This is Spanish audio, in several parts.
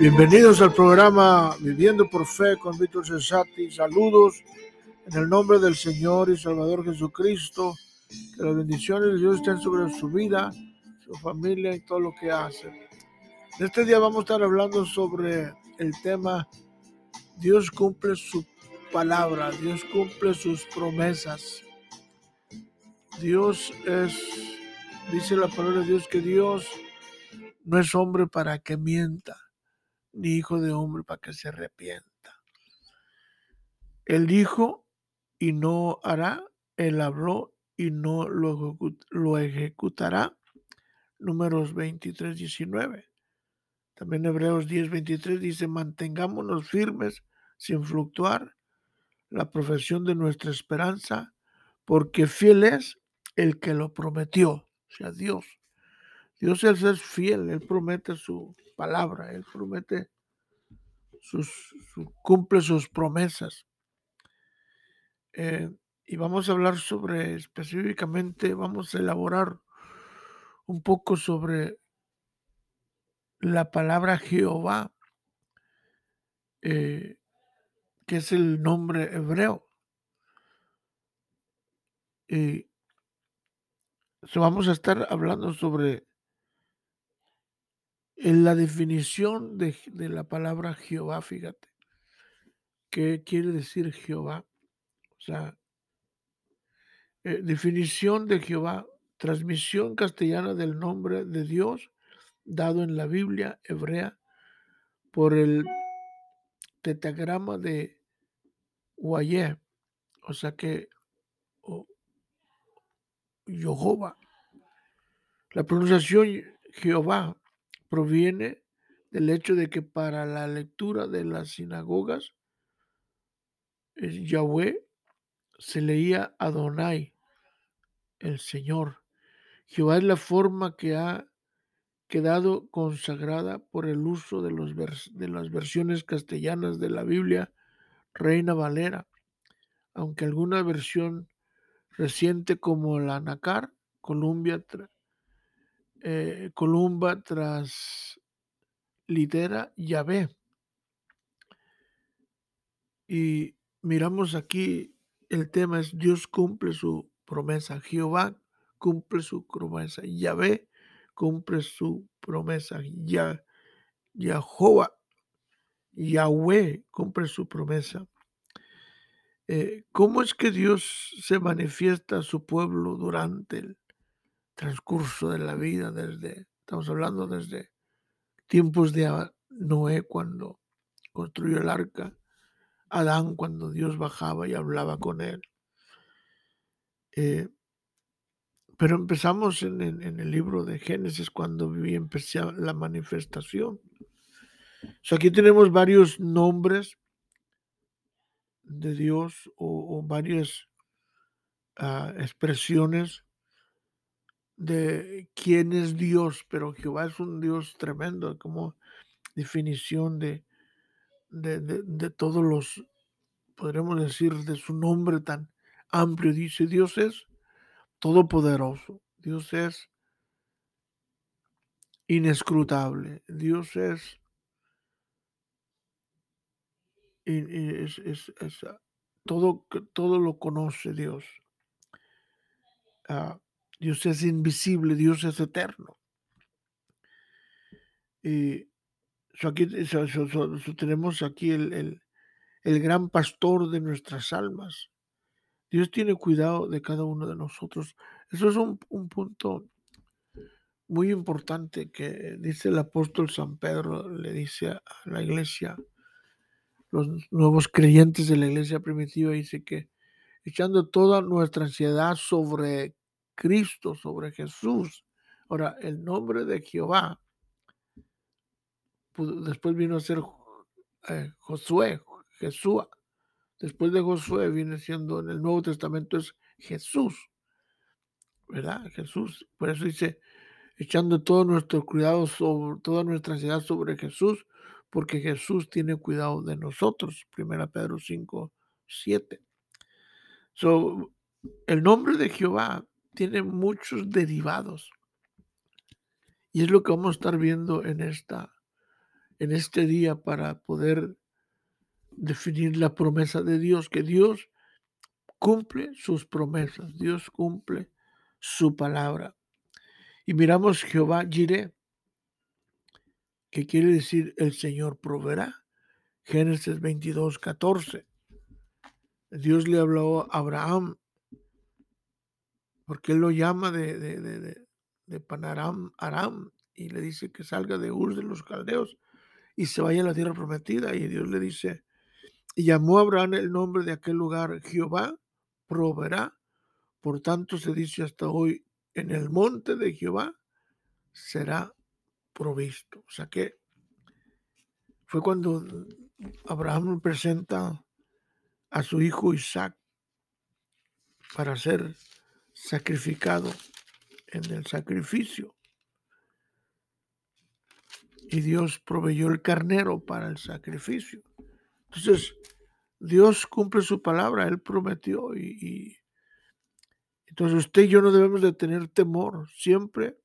Bienvenidos al programa Viviendo por Fe con Víctor Cesati. Saludos en el nombre del Señor y Salvador Jesucristo. Que las bendiciones de Dios estén sobre su vida, su familia y todo lo que hacen. En este día vamos a estar hablando sobre el tema Dios cumple su palabra, Dios cumple sus promesas. Dios es, dice la palabra de Dios, que Dios no es hombre para que mienta ni hijo de hombre para que se arrepienta. Él dijo y no hará, él habló y no lo, ejecutará. Números 23, 19. También Hebreos 10, 23 dice, mantengámonos firmes sin fluctuar la profesión de nuestra esperanza, porque fiel es el que lo prometió, o sea, Dios. Dios es fiel, Él promete su palabra, Él promete sus, cumple sus promesas. Eh, y vamos a hablar sobre, específicamente, vamos a elaborar un poco sobre la palabra Jehová, eh, que es el nombre hebreo. Y vamos a estar hablando sobre en la definición de, la palabra Jehová, fíjate, ¿qué quiere decir Jehová? O sea, eh, definición de Jehová, transmisión castellana del nombre de Dios dado en la Biblia hebrea por el tetagrama de Huayé, o sea que Jehová. La pronunciación Jehová proviene del hecho de que para la lectura de las sinagogas, Yahweh se leía Adonai, el Señor. Jehová es la forma que ha quedado consagrada por el uso de las versiones castellanas de la Biblia Reina Valera, aunque alguna versión reciente como la Nacar, Columbia, eh, Columba tras litera Yahvé. Y miramos aquí, el tema es Dios cumple su promesa, Jehová cumple su promesa, Yahvé cumple su promesa, ya, Jehová, Yahweh cumple su promesa. Eh, ¿Cómo es que Dios se manifiesta a su pueblo durante el transcurso de la vida desde, estamos hablando desde tiempos de Noé cuando construyó el arca, Adán cuando Dios bajaba y hablaba con él. Eh, pero empezamos en, el libro de Génesis cuando empezó la manifestación. aquí tenemos varios nombres de Dios o, varias ah, expresiones de quién es Dios, pero Jehová es un Dios tremendo, como definición de, de, todos los, podremos decir, de su nombre tan amplio. Dice, Dios es todopoderoso, Dios es inescrutable, Dios es, es, es, todo, todo lo conoce Dios. Ah, Dios es invisible, Dios es eterno. Y aquí, tenemos aquí el, gran pastor de nuestras almas. Dios tiene cuidado de cada uno de nosotros. Eso es un, un punto muy importante que dice el apóstol San Pedro, le dice a la iglesia, los nuevos creyentes de la iglesia primitiva, dice que echando toda nuestra ansiedad sobre Cristo, sobre Jesús. Ahora, el nombre de Jehová, después vino a ser eh, Josué, Jesús. Después de Josué viene siendo en el Nuevo Testamento es Jesús. ¿Verdad? Jesús. Por eso dice, echando todo nuestro cuidado sobre, toda nuestra ansiedad sobre Jesús, porque Jesús tiene cuidado de nosotros. Primera Pedro 5, 7. So, el nombre de Jehová tiene muchos derivados. Y es lo que vamos a estar viendo en esta, en este día para poder definir la promesa de Dios, que Dios cumple sus promesas, Dios cumple su palabra. Y miramos Jehová Jireh, que quiere decir el Señor proveerá. Génesis 22, 14. Dios le habló a Abraham, porque él lo llama de, de, de, de Panaram, Aram, y le dice que salga de Ur de los caldeos y se vaya a la tierra prometida. Y Dios le dice, y llamó Abraham el nombre de aquel lugar, Jehová proveerá. Por tanto se dice hasta hoy, en el monte de Jehová será provisto. O sea que fue cuando Abraham presenta a su hijo Isaac para ser sacrificado en el sacrificio. Y Dios proveyó el carnero para el sacrificio. Entonces, Dios cumple su palabra, Él prometió y, entonces usted y yo no debemos de tener temor. Siempre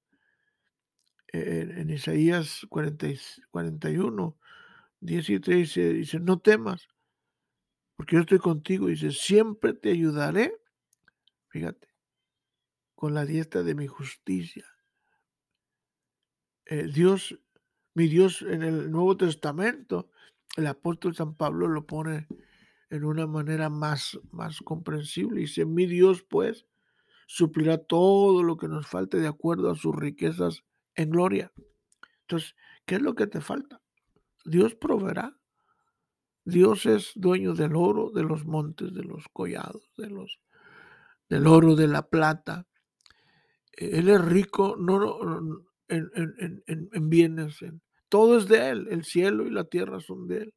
en, Isaías 40, 41, 17 dice, dice, no temas, porque yo estoy contigo. Dice, siempre te ayudaré, fíjate, con la diestra de mi justicia. Dios, mi Dios en el Nuevo Testamento, el apóstol San Pablo lo pone en una manera más, más comprensible. Dice, mi Dios pues suplirá todo lo que nos falte de acuerdo a sus riquezas en gloria. Entonces, ¿qué es lo que te falta? Dios proveerá. Dios es dueño del oro, de los montes, de los collados, de los, del oro, de la plata. Él es rico no, en, en, en bienes, todo es de Él. El cielo y la tierra son de Él.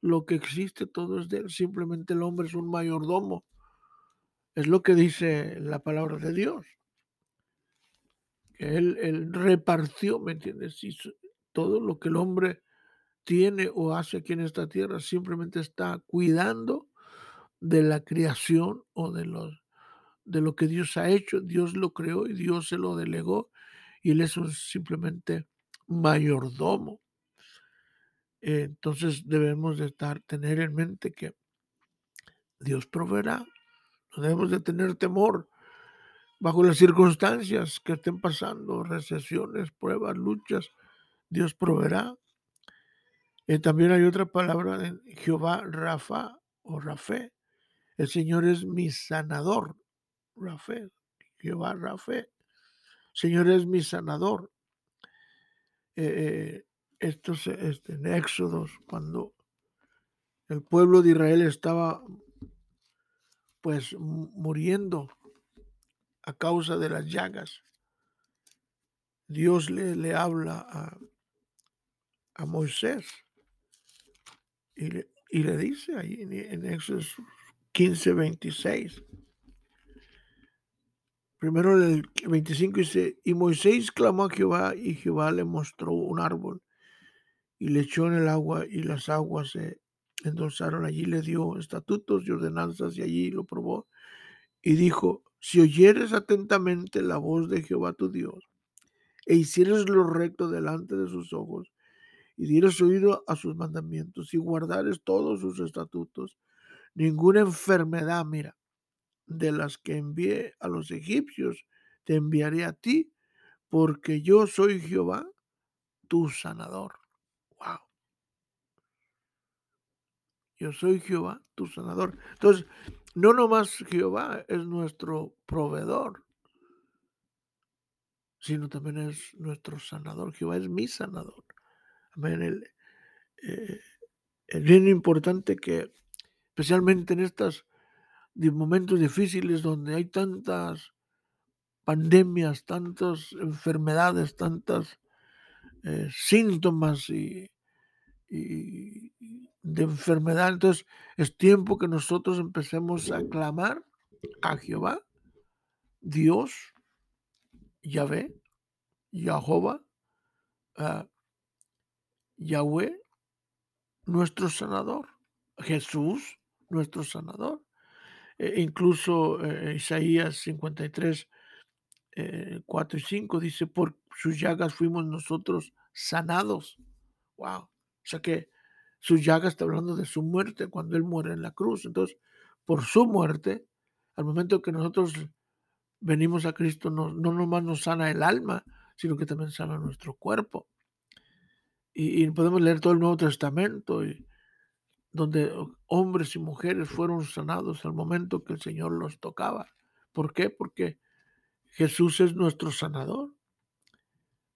Lo que existe todo es de Él. Simplemente el hombre es un mayordomo. Es lo que dice la palabra de Dios. Él, él repartió, ¿me entiendes? todo lo que el hombre tiene o hace aquí en esta tierra simplemente está cuidando de la creación o de los de lo que Dios ha hecho. Dios lo creó y Dios se lo delegó y él es simplemente mayordomo. Entonces debemos de estar, tener en mente que Dios proveerá. No debemos de tener temor bajo las circunstancias que estén pasando, recesiones, pruebas, luchas. Dios proveerá. Eh, también hay otra palabra en Jehová Rafa o Rafé. El Señor es mi sanador. Rafé. Jehová Rafé. Señor es mi sanador. Eh, esto es este, en Éxodos, cuando el pueblo de Israel estaba pues muriendo a causa de las llagas. Dios le, le habla a, a Moisés y le, y le dice ahí en, en Éxodo 15, 26. Primero el 25 dice, y Moisés clamó a Jehová y Jehová le mostró un árbol y le echó en el agua y las aguas se endulzaron. Allí le dio estatutos y ordenanzas y allí lo probó y dijo, si oyeres atentamente la voz de Jehová tu Dios e hicieres lo recto delante de sus ojos y dieres oído a sus mandamientos y guardares todos sus estatutos, ninguna enfermedad, mira, de las que envié a los egipcios, te enviaré a ti, porque yo soy Jehová, tu sanador. Wow. Yo soy Jehová, tu sanador. Entonces, no nomás Jehová es nuestro proveedor, sino también es nuestro sanador. Jehová es mi sanador. Amén. Eh, es bien importante que, especialmente en estos momentos difíciles donde hay tantas pandemias, tantas enfermedades, tantas eh, síntomas y, de enfermedad. Entonces es tiempo que nosotros empecemos a clamar a Jehová, Dios, Yahvé, Jehová, uh, Yahweh, nuestro sanador, Jesús, nuestro sanador. E incluso eh, Isaías 53, 4 eh, y 5 dice, por sus llagas fuimos nosotros sanados. Wow. O sea que su llaga está hablando de su muerte cuando Él muere en la cruz. Entonces, por su muerte, al momento que nosotros venimos a Cristo, no, no nomás nos sana el alma, sino que también sana nuestro cuerpo. Y, podemos leer todo el Nuevo Testamento, y, donde hombres y mujeres fueron sanados al momento que el Señor los tocaba. ¿Por qué? Porque Jesús es nuestro sanador.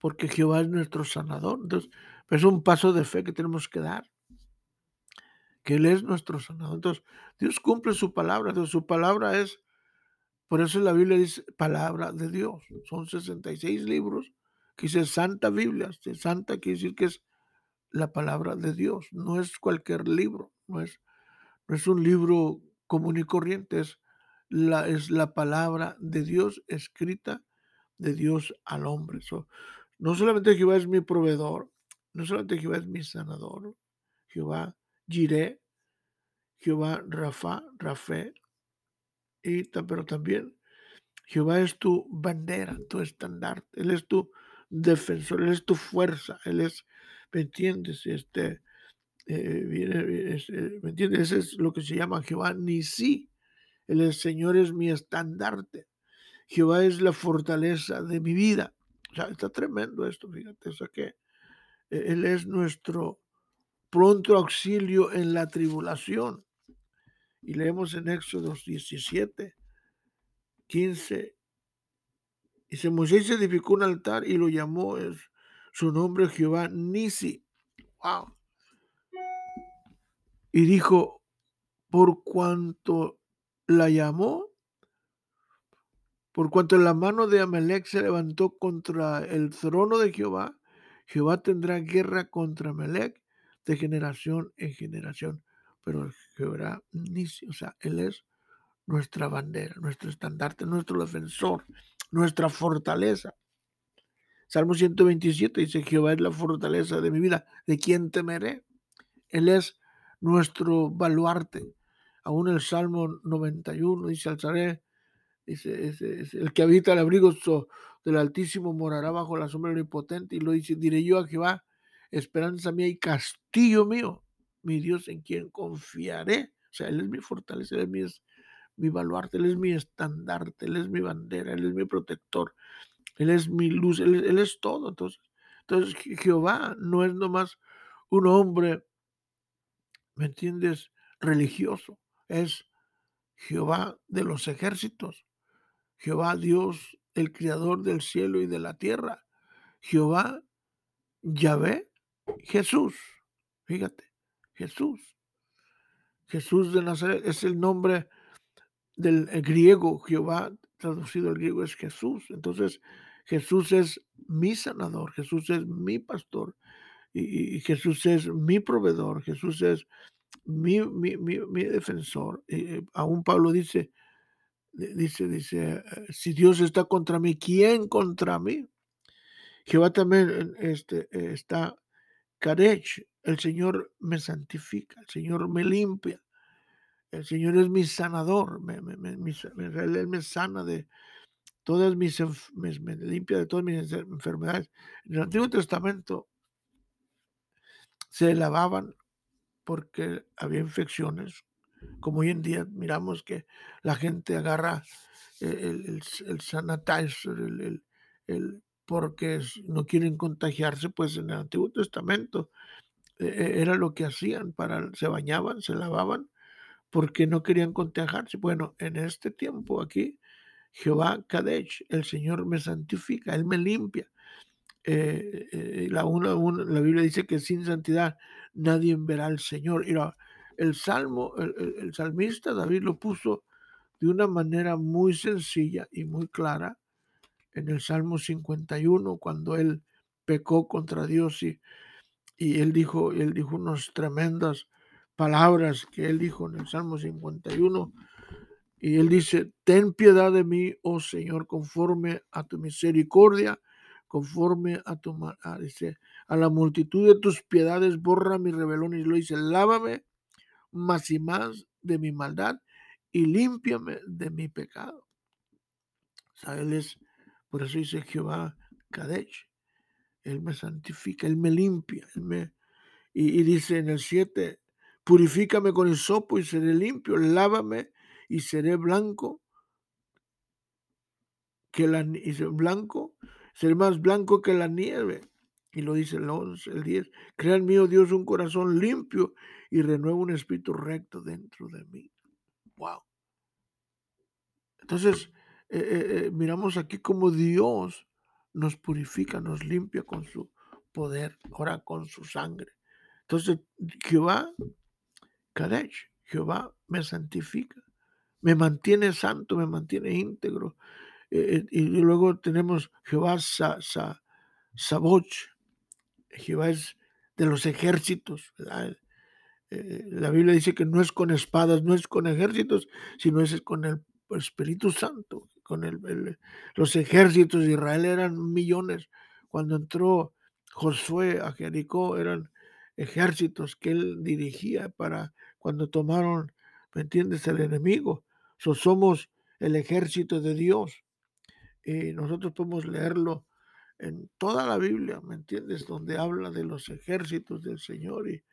Porque Jehová es nuestro sanador. Entonces, es un paso de fe que tenemos que dar. Que Él es nuestro sanador. Entonces, Dios cumple su palabra. Entonces, su palabra es por eso la Biblia dice palabra de Dios. Son 66 libros que dice Santa Biblia. Santa quiere decir que es la palabra de Dios. No es cualquier libro. No es, no es un libro común y corriente. Es la, es la palabra de Dios escrita de Dios al hombre. no solamente Jehová es mi proveedor. No solamente Jehová es mi sanador. Jehová Jireh. Jehová Rafa, Rafe, pero también Jehová es tu bandera, tu estandarte, Él es tu defensor, Él es tu fuerza, Él es, ¿me entiendes? Este, eh, eh, ¿me entiendes? Ese es lo que se llama Jehová ni sí. El Señor es mi estandarte. Jehová es la fortaleza de mi vida. Está tremendo esto, fíjate. O sea que eh, Él es nuestro pronto auxilio en la tribulación. Y leemos en Éxodo 17, 15. Dice, Moisés edificó un altar y lo llamó su nombre Jehová Nisi. Wow. Y dijo, por cuanto la llamó, por cuanto la mano de Amalek se levantó contra el trono de Jehová, Jehová tendrá guerra contra Amalek de generación en generación pero Jehová o sea, Él es nuestra bandera, nuestro estandarte, nuestro defensor, nuestra fortaleza. Salmo 127 dice, Jehová es la fortaleza de mi vida, ¿de quién temeré? Él es nuestro baluarte. Aún el Salmo 91 dice, alzaré, dice, el que habita el abrigo del Altísimo morará bajo la sombra del Impotente, y lo dice, diré yo a Jehová, esperanza mía y castillo mío mi Dios en quien confiaré. O sea, Él es mi fortaleza, Él es mi, baluarte, Él es mi estandarte, Él es mi bandera, Él es mi protector, Él es mi luz, Él, es todo. Entonces, entonces, Jehová no es nomás un hombre, ¿me entiendes? Religioso, es Jehová de los ejércitos, Jehová Dios, el creador del cielo y de la tierra, Jehová, Yahvé, Jesús. Fíjate, Jesús. Jesús de Nazaret es el nombre del griego, Jehová, traducido al griego es Jesús. Entonces, Jesús es mi sanador, Jesús es mi pastor, y, Jesús es mi proveedor, Jesús es mi, mi, defensor. Y, aún Pablo dice, dice, dice, si Dios está contra mí, ¿quién contra mí? Jehová también este, está Karech, el Señor me santifica, el Señor me limpia, el Señor es mi sanador, me, Él me sana de todas mis, me, limpia de todas mis enfermedades. En el Antiguo Testamento se lavaban porque había infecciones, como hoy en día miramos que la gente agarra el, el, sanitizer, el, porque no quieren contagiarse, pues en el Antiguo Testamento e, e, era lo que hacían, para, se bañaban, se lavaban, porque no querían contagiarse. Bueno, en este tiempo aquí, Jehová Kadesh, el Señor me santifica, Él me limpia. Eh, eh, la, una, la Biblia dice que sin santidad nadie verá al Señor. Y el salmo, el salmista David lo puso de una manera muy sencilla y muy clara en el Salmo 51, cuando él pecó contra Dios y, y él dijo, él dijo unas tremendas palabras que él dijo en el Salmo 51. Y él dice, ten piedad de mí, oh Señor, conforme a tu misericordia, conforme a tu a, dice, a la multitud de tus piedades, borra mi rebelión. Y lo dice, lávame más y más de mi maldad y límpiame de mi pecado. O sea, él es por eso dice Jehová Kadesh. Él me santifica, Él me limpia, Él me, Y, dice en el 7, purifícame con hisopo y seré limpio, lávame y seré blanco que la y blanco, seré más blanco que la nieve. Y lo dice el 11, el 10. Crea en mí, oh Dios, un corazón limpio y renueva un espíritu recto dentro de mí. Wow. Entonces, eh, eh, eh, miramos aquí como Dios nos purifica, nos limpia con su poder, ahora con su sangre. Entonces, Jehová, Kadesh, Jehová me santifica, me mantiene santo, me mantiene íntegro. Eh, eh, y luego tenemos Jehová Sa, Sa- Saboch, Jehová es de los ejércitos. Eh, la Biblia dice que no es con espadas, no es con ejércitos, sino es con el Espíritu Santo, con el, el- los ejércitos de Israel eran millones. Cuando entró Josué a Jericó eran ejércitos que él dirigía para cuando tomaron, ¿me entiendes?, el enemigo. So, somos el ejército de Dios y nosotros podemos leerlo en toda la Biblia, ¿me entiendes?, donde habla de los ejércitos del Señor y,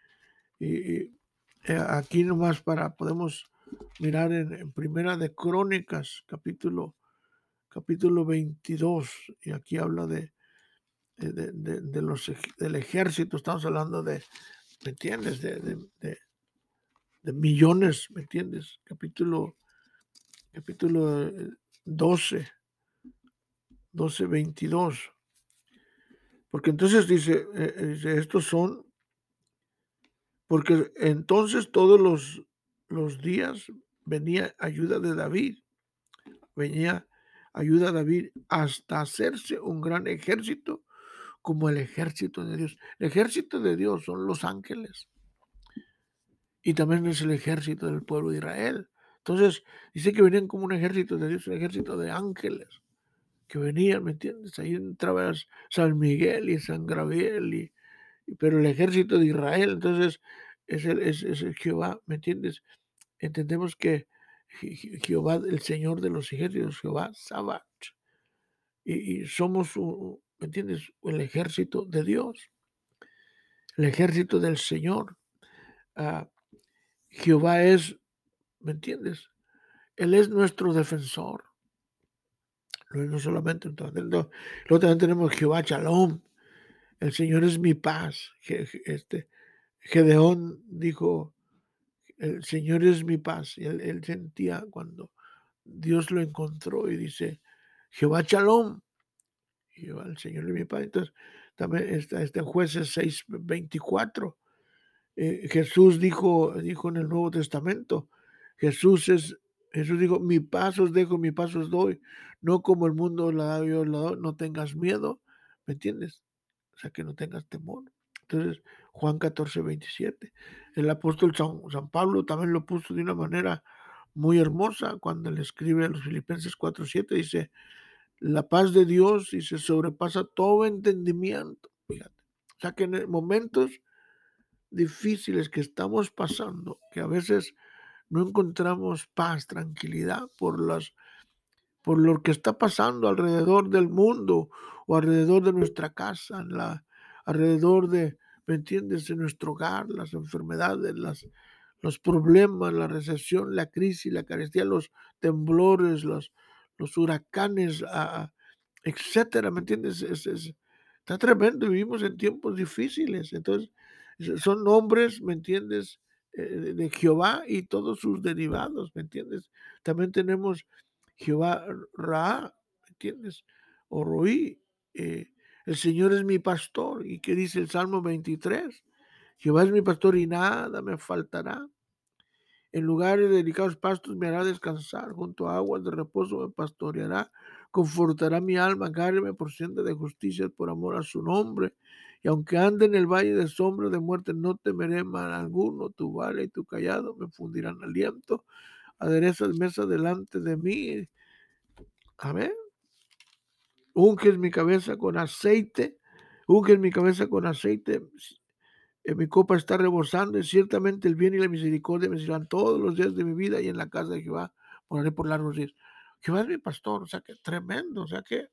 y- eh, aquí nomás para podemos mirar en, Primera de Crónicas, capítulo, capítulo 22, y aquí habla de, de, de- de- los, del ejército, estamos hablando de, ¿me entiendes? De, de- de- de millones, ¿me entiendes? Capítulo, capítulo eh, 12, 12, 22. Porque entonces dice, eh, eh, dice, estos son, porque entonces todos los, los días venía ayuda de David venía ayuda a David hasta hacerse un gran ejército como el ejército de Dios. El ejército de Dios son los ángeles y también es el ejército del pueblo de Israel. Entonces, dice que venían como un ejército de Dios, un ejército de ángeles que venían, ¿me entiendes? Ahí entraba San Miguel y San Gabriel, y, pero el ejército de Israel, entonces, es el, es, el Jehová, ¿me entiendes? Entendemos que Je- Je- Jehová, el Señor de los ejércitos, Jehová Sabat, y, somos, ¿me entiendes? El ejército de Dios, el ejército del Señor. Ah, Jehová es, ¿me entiendes? Él es nuestro defensor. No no solamente un defensor. Luego también tenemos Jehová Shalom. El Señor es mi paz. Este, Gedeón dijo, el Señor es mi paz. Y él, sentía cuando Dios lo encontró y dice, Jehová Shalom. Jehová, el Señor es mi paz. Entonces, también está este jueces 6, 24. Eh, Jesús dijo, dijo en el Nuevo Testamento, Jesús es, Jesús dijo, mi paz os dejo, mi paz os doy, no como el mundo la da, yo la doy, no tengas miedo, ¿me entiendes? O sea, que no tengas temor. Entonces, Juan 14, 27. El apóstol San, San Pablo también lo puso de una manera muy hermosa cuando le escribe a los Filipenses 4, 7, dice, la paz de Dios y se sobrepasa todo entendimiento. Fíjate. O sea, que en momentos difíciles que estamos pasando, que a veces no encontramos paz, tranquilidad por las por lo que está pasando alrededor del mundo o alrededor de nuestra casa, en alrededor de, ¿me entiendes?, de nuestro hogar, las enfermedades, las, los problemas, la recesión, la crisis, la carestía, los temblores, los, los huracanes, ah, etcétera, ¿me entiendes? Es, es- está tremendo, vivimos en tiempos difíciles, entonces es- son nombres, ¿me entiendes? Eh, de Jehová y todos sus derivados, ¿me entiendes? También tenemos Jehová Ra, ¿me entiendes? O Roí, eh, el Señor es mi pastor. ¿Y qué dice el Salmo 23? Jehová es mi pastor y nada me faltará. En lugares de delicados pastos me hará descansar, junto a aguas de reposo me pastoreará, confortará mi alma, gáreme por senda de justicia por amor a su nombre. Y aunque ande en el valle de sombra de muerte, no temeré mal alguno, tu vale y tu callado me fundirán aliento, aderezas mesa delante de mí. Amén. Unges mi cabeza con aceite, unges mi cabeza con aceite, en mi copa está rebosando y ciertamente el bien y la misericordia me serán todos los días de mi vida y en la casa de Jehová moraré por largos días. Jehová es mi pastor, o sea que tremendo, o sea que eh,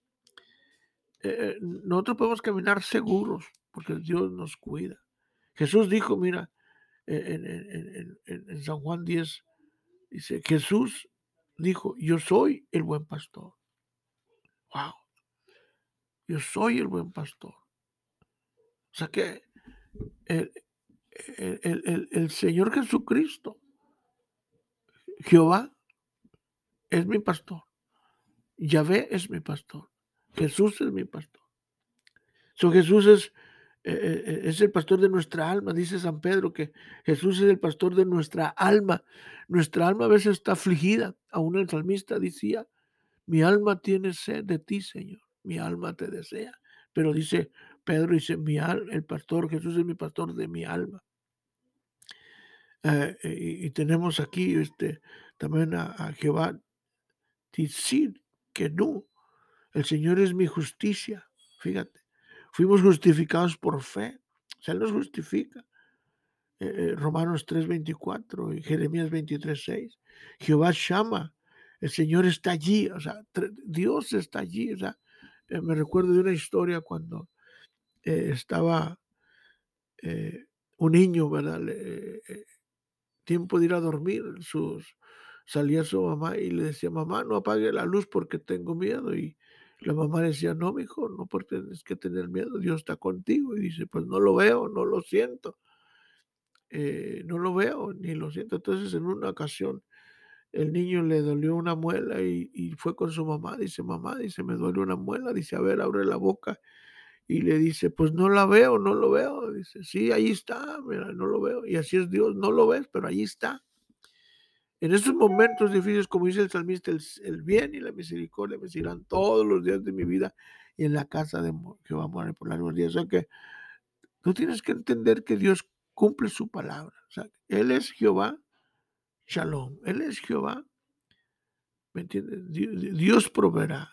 eh, nosotros podemos caminar seguros porque Dios nos cuida. Jesús dijo, mira, en, en San Juan 10, dice, Jesús dijo, yo soy el buen pastor. Wow. Yo soy el buen pastor. O sea que el, el, Señor Jesucristo, Jehová, es mi pastor. Yahvé es mi pastor. Jesús es mi pastor. So, Jesús es, eh, eh, eh, es el pastor de nuestra alma. Dice San Pedro que Jesús es el pastor de nuestra alma. Nuestra alma a veces está afligida. Aún el salmista decía, mi alma tiene sed de ti, Señor. Mi alma te desea. Pero dice Pedro, dice, mi el pastor, Jesús es mi pastor de mi alma. y, tenemos aquí este, también a, Jehová decir que no, el Señor es mi justicia. Fíjate, fuimos justificados por fe. O sea, Él nos justifica. Eh, eh, Romanos 3:24 y Jeremías 23:6. Jehová llama, el Señor está allí, o sea, Dios está allí. Eh, me recuerdo de una historia cuando estaba un niño, ¿verdad? tiempo de ir a dormir, sus, salía su mamá y le decía, mamá, no apague la luz porque tengo miedo. Y la mamá decía, no, hijo, no porque tienes que tener miedo, Dios está contigo. Y dice, pues no lo veo, no lo siento. Eh, no lo veo ni lo siento. Entonces en una ocasión el niño le dolió una muela y, fue con su mamá. Dice, mamá, dice, me duele una muela. Dice, a ver, abre la boca. Y le dice, pues no la veo, no lo veo. Dice, sí, ahí está, mira, no lo veo. Y así es Dios, no lo ves, pero ahí está. En estos momentos difíciles, como dice el salmista, el, bien y la misericordia me seguirán todos los días de mi vida y en la casa de Jehová morir por largos días. O sea que tú tienes que entender que Dios cumple su palabra. O sea, Él es Jehová, Shalom. Él es Jehová. ¿Me entiendes? Dios, proveerá.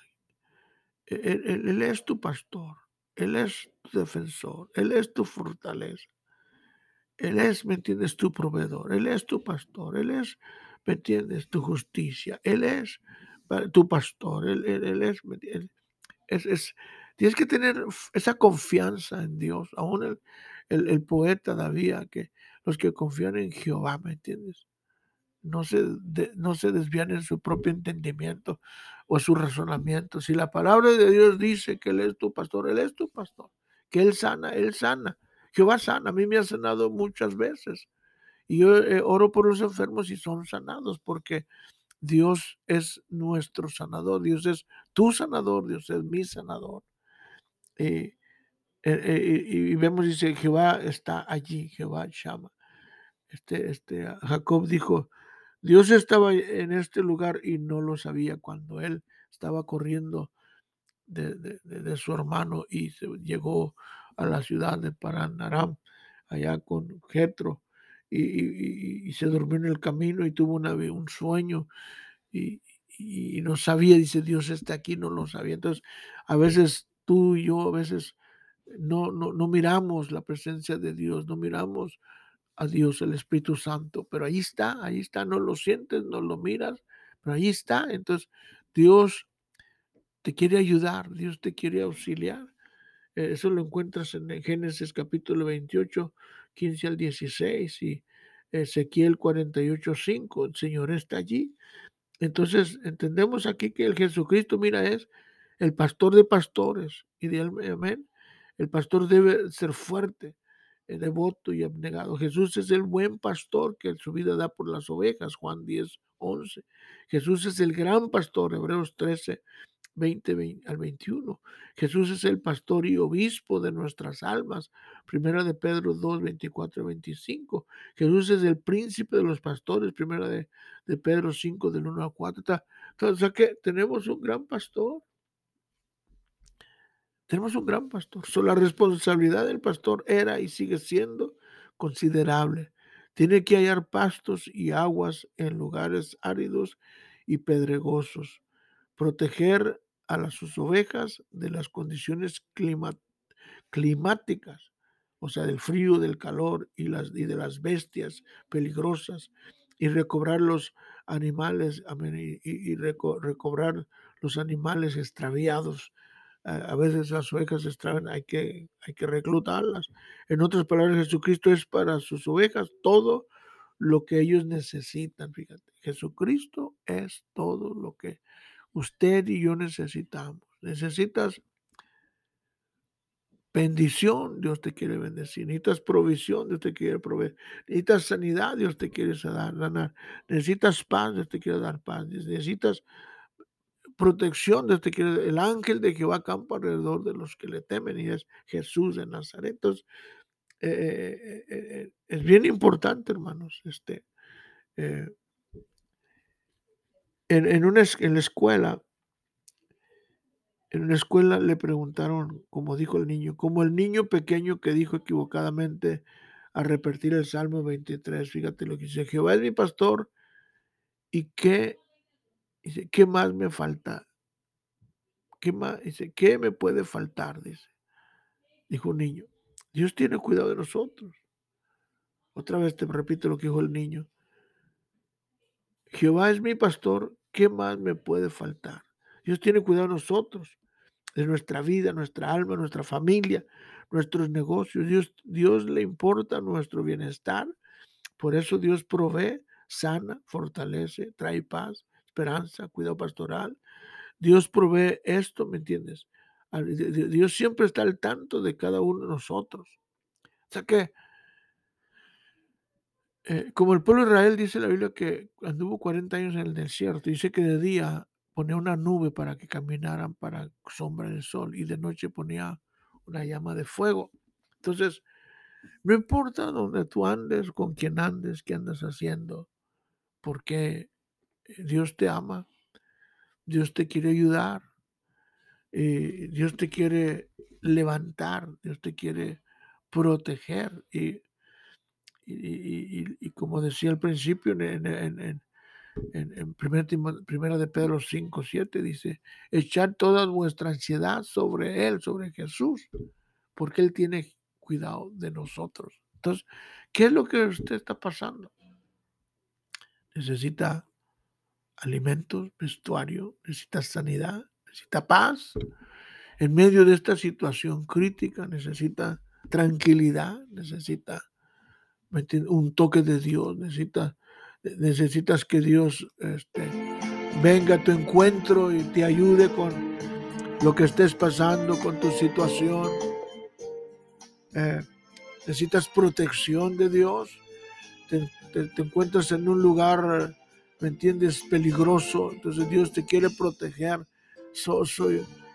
él, es tu pastor. Él es tu defensor. Él es tu fortaleza. Él es, ¿me entiendes? Tu proveedor. Él es tu pastor. Él es ¿me entiendes? Tu justicia. Él es tu pastor, Él, es, es, Tienes que tener esa confianza en Dios. Aún el, poeta David, que los que confían en Jehová, ¿me entiendes? No se, no se desvían en su propio entendimiento o su razonamiento. Si la palabra de Dios dice que Él es tu pastor, Él es tu pastor. Que Él sana, Él sana. Jehová sana. A mí me ha sanado muchas veces. Y yo eh, oro por los enfermos y son sanados porque Dios es nuestro sanador, Dios es tu sanador, Dios es mi sanador. Eh, eh, y vemos, dice, Jehová está allí, Jehová llama. Este, este, Jacob dijo, Dios estaba en este lugar y no lo sabía cuando él estaba corriendo de, su hermano y se llegó a la ciudad de Paranaram, allá con Jetro y, se durmió en el camino y tuvo un sueño y, no sabía, dice Dios está aquí, no lo sabía. Entonces, a veces tú y yo, a veces no, no, no miramos la presencia de Dios, no miramos a Dios, el Espíritu Santo, pero ahí está, ahí está, no lo sientes, no lo miras, pero ahí está. Entonces, Dios te quiere ayudar, Dios te quiere auxiliar. Eso lo encuentras en Génesis capítulo 28, 15 al 16 y Ezequiel 48, 5. El Señor está allí. Entonces entendemos aquí que el Jesucristo, mira, es el pastor de pastores. Amén. El pastor debe ser fuerte, eh, devoto y abnegado. Jesús es el buen pastor que su vida da por las ovejas. Juan 10, 11. Jesús es el gran pastor. Hebreos 13, 20, al 21. Jesús es el pastor y obispo de nuestras almas. Primera de Pedro 2, 24 25. Jesús es el príncipe de los pastores. Primera de, de Pedro 5, del 1 al 4. o sea que tenemos un gran pastor. Tenemos un gran pastor. So, la responsabilidad del pastor era y sigue siendo considerable. Tiene que hallar pastos y aguas en lugares áridos y pedregosos. Proteger a las, sus ovejas de las condiciones climáticas, o sea, del frío, del calor y, las, y de las bestias peligrosas, y recobrar los animales, y, recobrar los animales extraviados a, veces las ovejas extraen, hay que, hay que reclutarlas. En otras palabras, Jesucristo es para sus ovejas todo lo que ellos necesitan. Fíjate, Jesucristo es todo lo que usted y yo necesitamos. Necesitas bendición, Dios te quiere bendecir. Necesitas provisión, Dios te quiere proveer. Necesitas sanidad, Dios te quiere dar. Necesitas paz, Dios te quiere dar paz. Necesitas protección, Dios te quiere El ángel de Jehová campa alrededor de los que le temen y es Jesús de Nazaret. Entonces, eh, eh, eh, es bien importante, hermanos, este, en, en, una, en la escuela, en una escuela le preguntaron, como dijo el niño, como el niño pequeño que dijo equivocadamente a repetir el Salmo 23. Fíjate lo que dice, Jehová es mi pastor y qué, dice, ¿qué más me falta? ¿Qué más? Dice, ¿qué me puede faltar? Dice, dijo un niño. Dios tiene cuidado de nosotros. Otra vez te repito lo que dijo el niño. Jehová es mi pastor, ¿qué más me puede faltar? Dios tiene cuidado de nosotros de nuestra vida, nuestra alma, nuestra familia, nuestros negocios. Dios, Dios le importa nuestro bienestar. Por eso Dios provee, sana, fortalece, trae paz, esperanza, cuidado pastoral. Dios provee esto, ¿me entiendes? Dios siempre está al tanto de cada uno de nosotros. O sea que, eh, como el pueblo de Israel dice la Biblia que anduvo 40 años en el desierto, dice que de día ponía una nube para que caminaran para sombra del sol y de noche ponía una llama de fuego. Entonces, no importa dónde tú andes, con quién andes, qué andas haciendo, porque eh, Dios te ama, Dios te quiere ayudar, eh, Dios te quiere levantar, Dios te quiere proteger. Y, y, como decía al principio en, en, primera, de Pedro 5, 7 dice, echar toda vuestra ansiedad sobre Él, sobre Jesús, porque Él tiene cuidado de nosotros. Entonces, ¿qué es lo que usted está pasando? Necesita alimentos, vestuario, necesita sanidad, necesita paz. En medio de esta situación crítica necesita tranquilidad, necesita un toque de Dios, necesita necesitas que Dios este, venga a tu encuentro y te ayude con lo que estés pasando, con tu situación. Eh, necesitas protección de Dios. Te, encuentras en un lugar, ¿me entiendes?, peligroso. Entonces Dios te quiere proteger.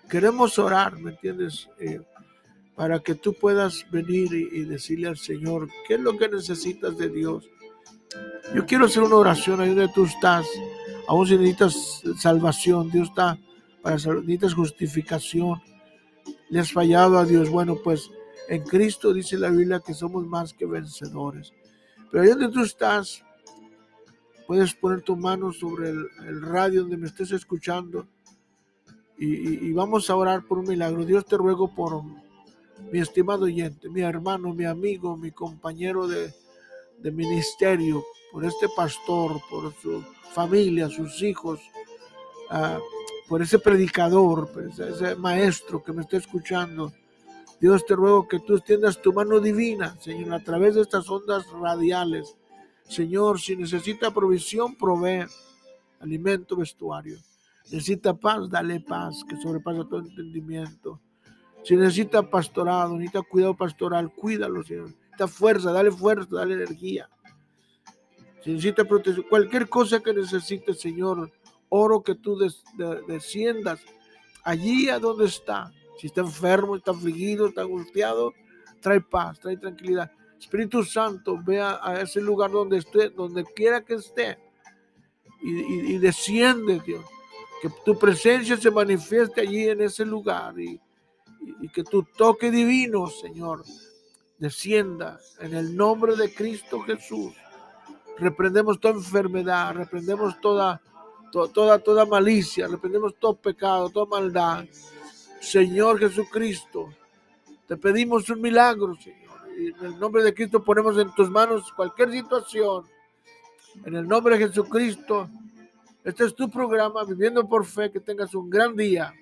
queremos orar, ¿me entiendes? Eh, para que tú puedas venir y decirle al Señor qué es lo que necesitas de Dios yo quiero hacer una oración ahí donde tú estás. Aún si necesitas salvación, Dios está para necesitas justificación. Le has fallado a Dios. Bueno, pues en Cristo dice la Biblia que somos más que vencedores. Pero ahí donde tú estás, puedes poner tu mano sobre el, radio donde me estés escuchando y, y, vamos a orar por un milagro. Dios te ruego por mi estimado oyente, mi hermano, mi amigo, mi compañero de, ministerio, por este pastor, por su familia, sus hijos, ah, por ese predicador, por ese, maestro que me está escuchando. Dios te ruego que tú extiendas tu mano divina, Señor, a través de estas ondas radiales. Señor, si necesita provisión, provee alimento, vestuario. Necesita paz, dale paz, que sobrepasa todo entendimiento. Si necesita pastorado, necesita cuidado pastoral, cuídalo, Señor fuerza, dale fuerza, dale energía. Si necesita protección, cualquier cosa que necesite, Señor, oro que tú desciendas allí a donde está. Si está enfermo, está afligido, está angustiado, trae paz, trae tranquilidad. Espíritu Santo, vea a ese lugar donde esté, donde quiera que esté, y, desciende, Dios. Que tu presencia se manifieste allí en ese lugar y, y que tu toque divino, Señor, descienda en el nombre de Cristo Jesús. Reprendemos toda enfermedad, reprendemos toda, toda, toda malicia, reprendemos todo pecado, toda maldad. Señor Jesucristo, te pedimos un milagro, Señor. Y en el nombre de Cristo ponemos en tus manos cualquier situación. En el nombre de Jesucristo, este es tu programa, Viviendo por Fe, que tengas un gran día.